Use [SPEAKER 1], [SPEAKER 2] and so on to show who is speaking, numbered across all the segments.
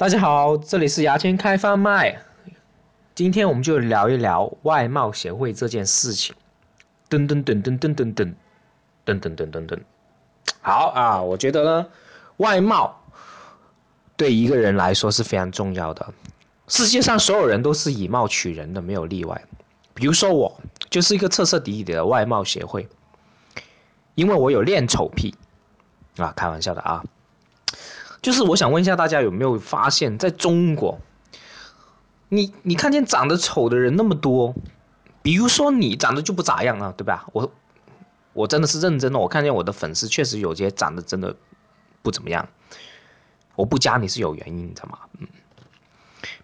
[SPEAKER 1] 大家好，这里是牙签开贩卖。今天我们就聊一聊外貌协会这件事情。噔噔噔噔噔噔噔噔噔噔噔噔。好啊，我觉得呢，外貌对一个人来说是非常重要的。世界上所有人都是以貌取人的，没有例外。比如说我，就是一个彻彻底底的外貌协会，因为我有恋丑癖啊，开玩笑的啊。就是我想问一下大家有没有发现，在中国，你你看见长得丑的人那么多，比如说你长得就不咋样啊，对吧？我我真的是认真的，我看见我的粉丝确实有些长得真的不怎么样，我不加你是有原因，你知道吗？嗯，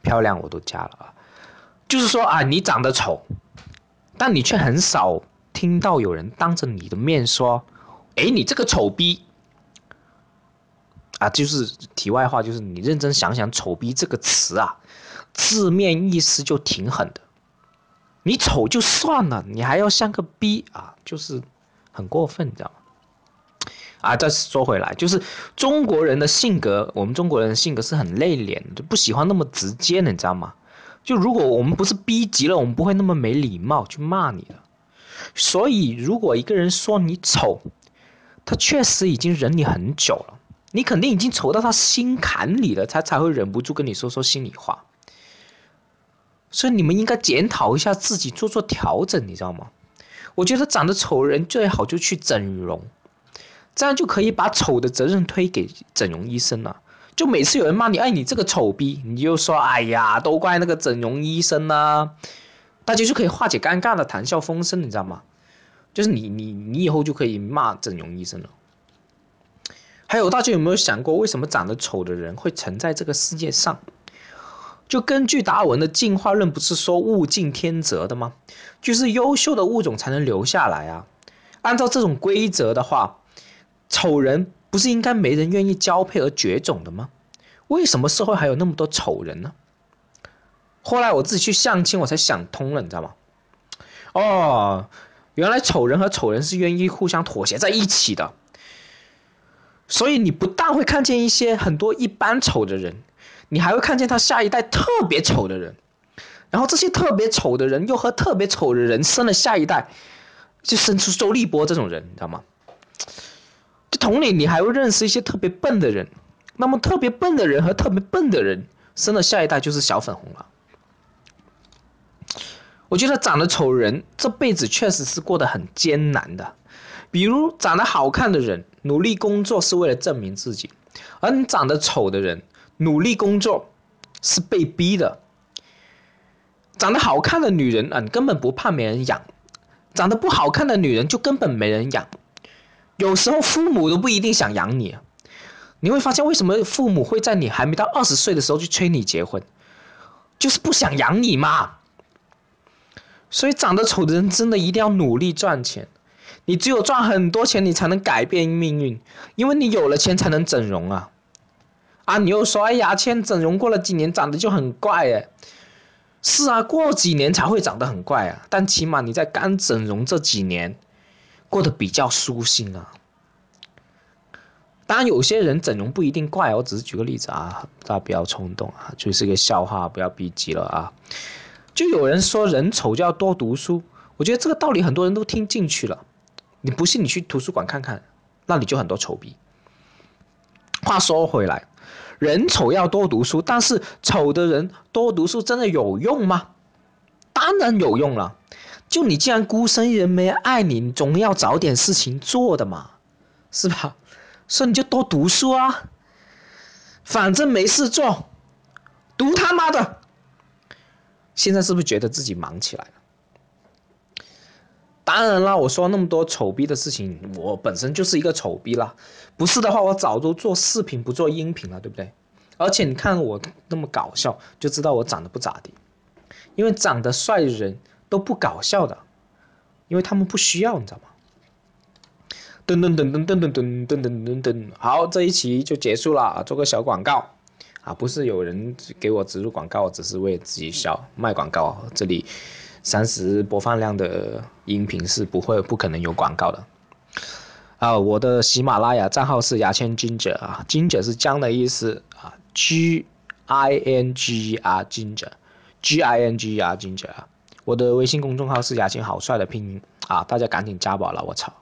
[SPEAKER 1] 漂亮我都加了啊，就是说啊，你长得丑，但你却很少听到有人当着你的面说，哎，你这个丑逼。啊，就是题外话，就是你认真想想，“丑逼”这个词啊，字面意思就挺狠的。你丑就算了，你还要像个逼啊，就是很过分，你知道吗？啊，再说回来，就是中国人的性格，我们中国人的性格是很内敛，就不喜欢那么直接的，你知道吗？就如果我们不是逼急了，我们不会那么没礼貌去骂你的。所以，如果一个人说你丑，他确实已经忍你很久了。你肯定已经丑到他心坎里了，他才会忍不住跟你说说心里话。所以你们应该检讨一下自己，做做调整，你知道吗？我觉得长得丑人最好就去整容，这样就可以把丑的责任推给整容医生了。就每次有人骂你，哎，你这个丑逼，你就说，哎呀，都怪那个整容医生呐，大家就可以化解尴尬的谈笑风生，你知道吗？就是你你你以后就可以骂整容医生了。还有大家有没有想过，为什么长得丑的人会存在这个世界上？就根据达尔文的进化论，不是说物竞天择的吗？就是优秀的物种才能留下来啊。按照这种规则的话，丑人不是应该没人愿意交配而绝种的吗？为什么社会还有那么多丑人呢？后来我自己去相亲，我才想通了，你知道吗？哦，原来丑人和丑人是愿意互相妥协在一起的。所以你不但会看见一些很多一般丑的人，你还会看见他下一代特别丑的人，然后这些特别丑的人又和特别丑的人生了下一代，就生出周立波这种人，你知道吗？就同理，你还会认识一些特别笨的人，那么特别笨的人和特别笨的人生了下一代就是小粉红了。我觉得长得丑人这辈子确实是过得很艰难的。比如长得好看的人努力工作是为了证明自己，而你长得丑的人努力工作是被逼的。长得好看的女人啊，你根本不怕没人养；长得不好看的女人就根本没人养。有时候父母都不一定想养你，你会发现为什么父母会在你还没到二十岁的时候就催你结婚，就是不想养你嘛。所以长得丑的人真的一定要努力赚钱。你只有赚很多钱，你才能改变命运，因为你有了钱才能整容啊！啊，你又说，哎牙，签整容过了几年，长得就很怪哎。是啊，过几年才会长得很怪啊，但起码你在刚整容这几年，过得比较舒心啊。当然，有些人整容不一定怪，我只是举个例子啊，大家不要冲动啊，就是个笑话，不要逼急了啊。就有人说，人丑就要多读书，我觉得这个道理很多人都听进去了。你不信，你去图书馆看看，那里就很多丑逼。话说回来，人丑要多读书，但是丑的人多读书真的有用吗？当然有用了。就你既然孤身一人没人爱你，你总要找点事情做的嘛，是吧？所以你就多读书啊，反正没事做，读他妈的。现在是不是觉得自己忙起来了？当然啦，我说那么多丑逼的事情，我本身就是一个丑逼啦。不是的话，我早都做视频不做音频了，对不对？而且你看我那么搞笑，就知道我长得不咋地。因为长得帅的人都不搞笑的，因为他们不需要，你知道吗？噔噔噔噔噔噔噔噔噔噔噔，好，这一期就结束了，做个小广告啊，不是有人给我植入广告，只是为自己小卖广告，这里。三十播放量的音频是不会、不可能有广告的啊！我的喜马拉雅账号是牙签金者啊，金者是姜的意思啊，G i n g e r ginger，g i n g e r ginger 啊。我的微信公众号是牙签好帅的拼音啊，大家赶紧加吧了，我操！